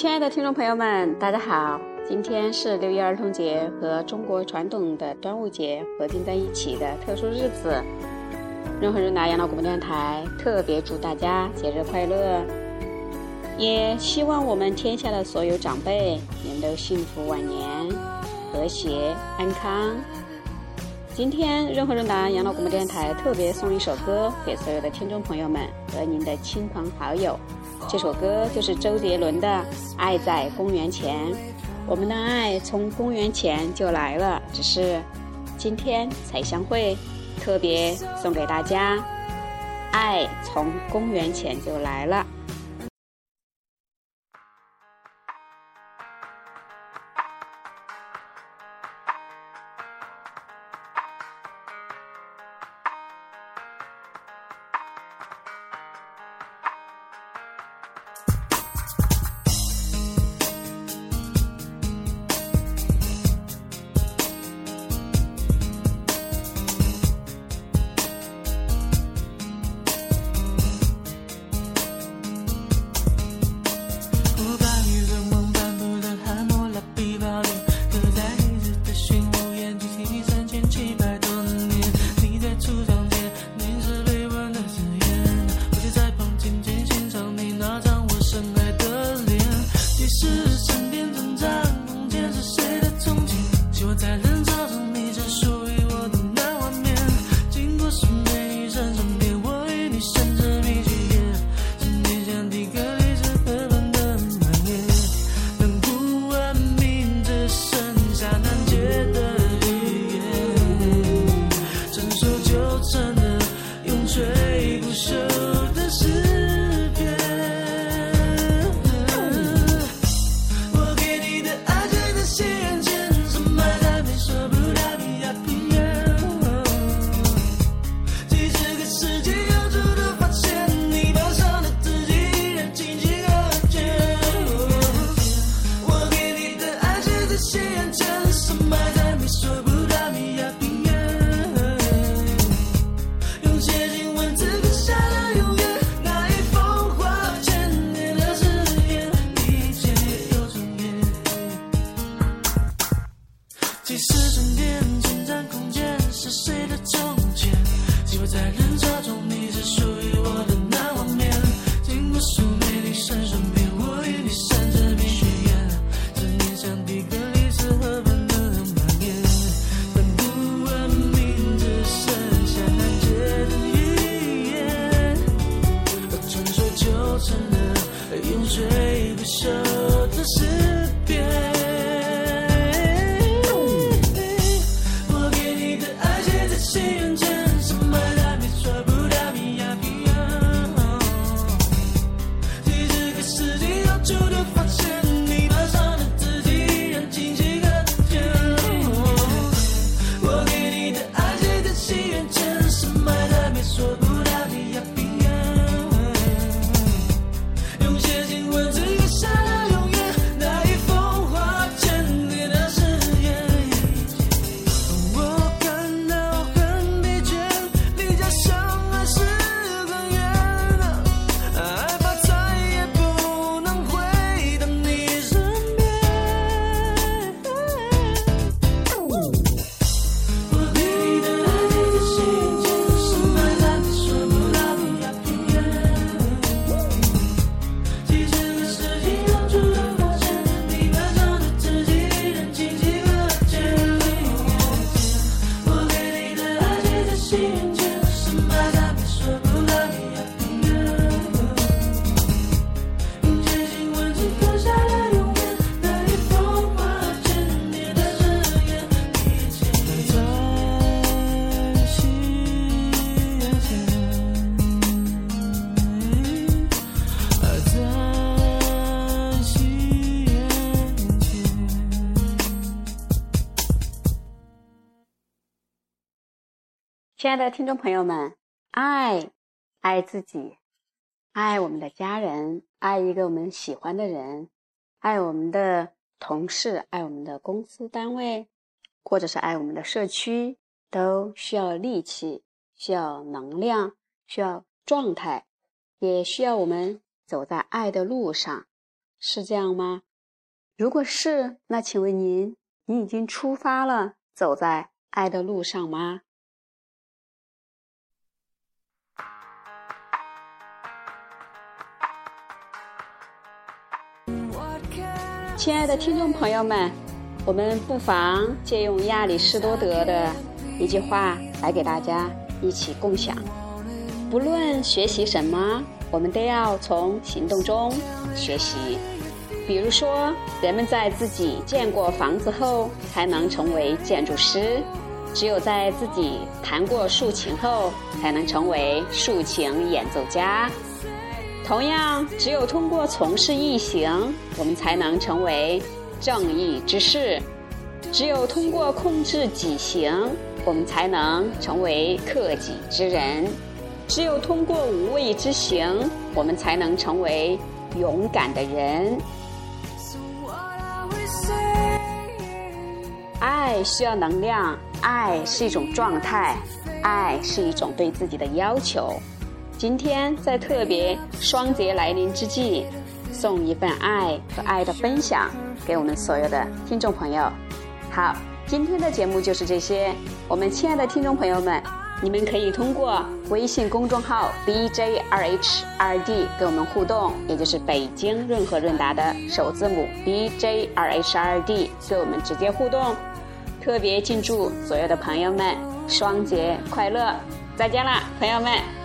亲爱的听众朋友们，大家好！今天是六一儿童节和中国传统的端午节合并在一起的特殊日子。润和润达养老广播电台特别祝大家节日快乐，也希望我们天下的所有长辈能都幸福晚年、和谐安康。今天润和润达养老广播电台特别送一首歌给所有的听众朋友们和您的亲朋好友。这首歌就是周杰伦的《爱在公元前》，我们的爱从公元前就来了，只是今天才相会，特别送给大家，爱从公元前就来了。即使终点侵占空间是谁的终结，寂寞在人潮中，你是属于我的。look what 亲爱的听众朋友们，爱，爱自己，爱我们的家人，爱一个我们喜欢的人，爱我们的同事，爱我们的公司单位，或者是爱我们的社区，都需要力气，需要能量，需要状态，也需要我们走在爱的路上。是这样吗？如果是，那请问您，你已经出发了，走在爱的路上吗？亲爱的听众朋友们，我们不妨借用亚里士多德的一句话来给大家一起共享：不论学习什么，我们都要从行动中学习。比如说，人们在自己建过房子后，才能成为建筑师；只有在自己弹过竖琴后，才能成为竖琴演奏家。同样，只有通过从事义行，我们才能成为正义之士；只有通过控制己行，我们才能成为克己之人；只有通过无畏之行，我们才能成为勇敢的人。爱需要能量，爱是一种状态，爱是一种对自己的要求。今天在特别双节来临之际，送一份爱和爱的分享给我们所有的听众朋友。好，今天的节目就是这些。我们亲爱的听众朋友们，你们可以通过微信公众号 BJ 二 H 二 D 跟我们互动，也就是北京润和润达的首字母 BJ 二 H 二 D，对我们直接互动。特别敬祝所有的朋友们双节快乐！再见了，朋友们。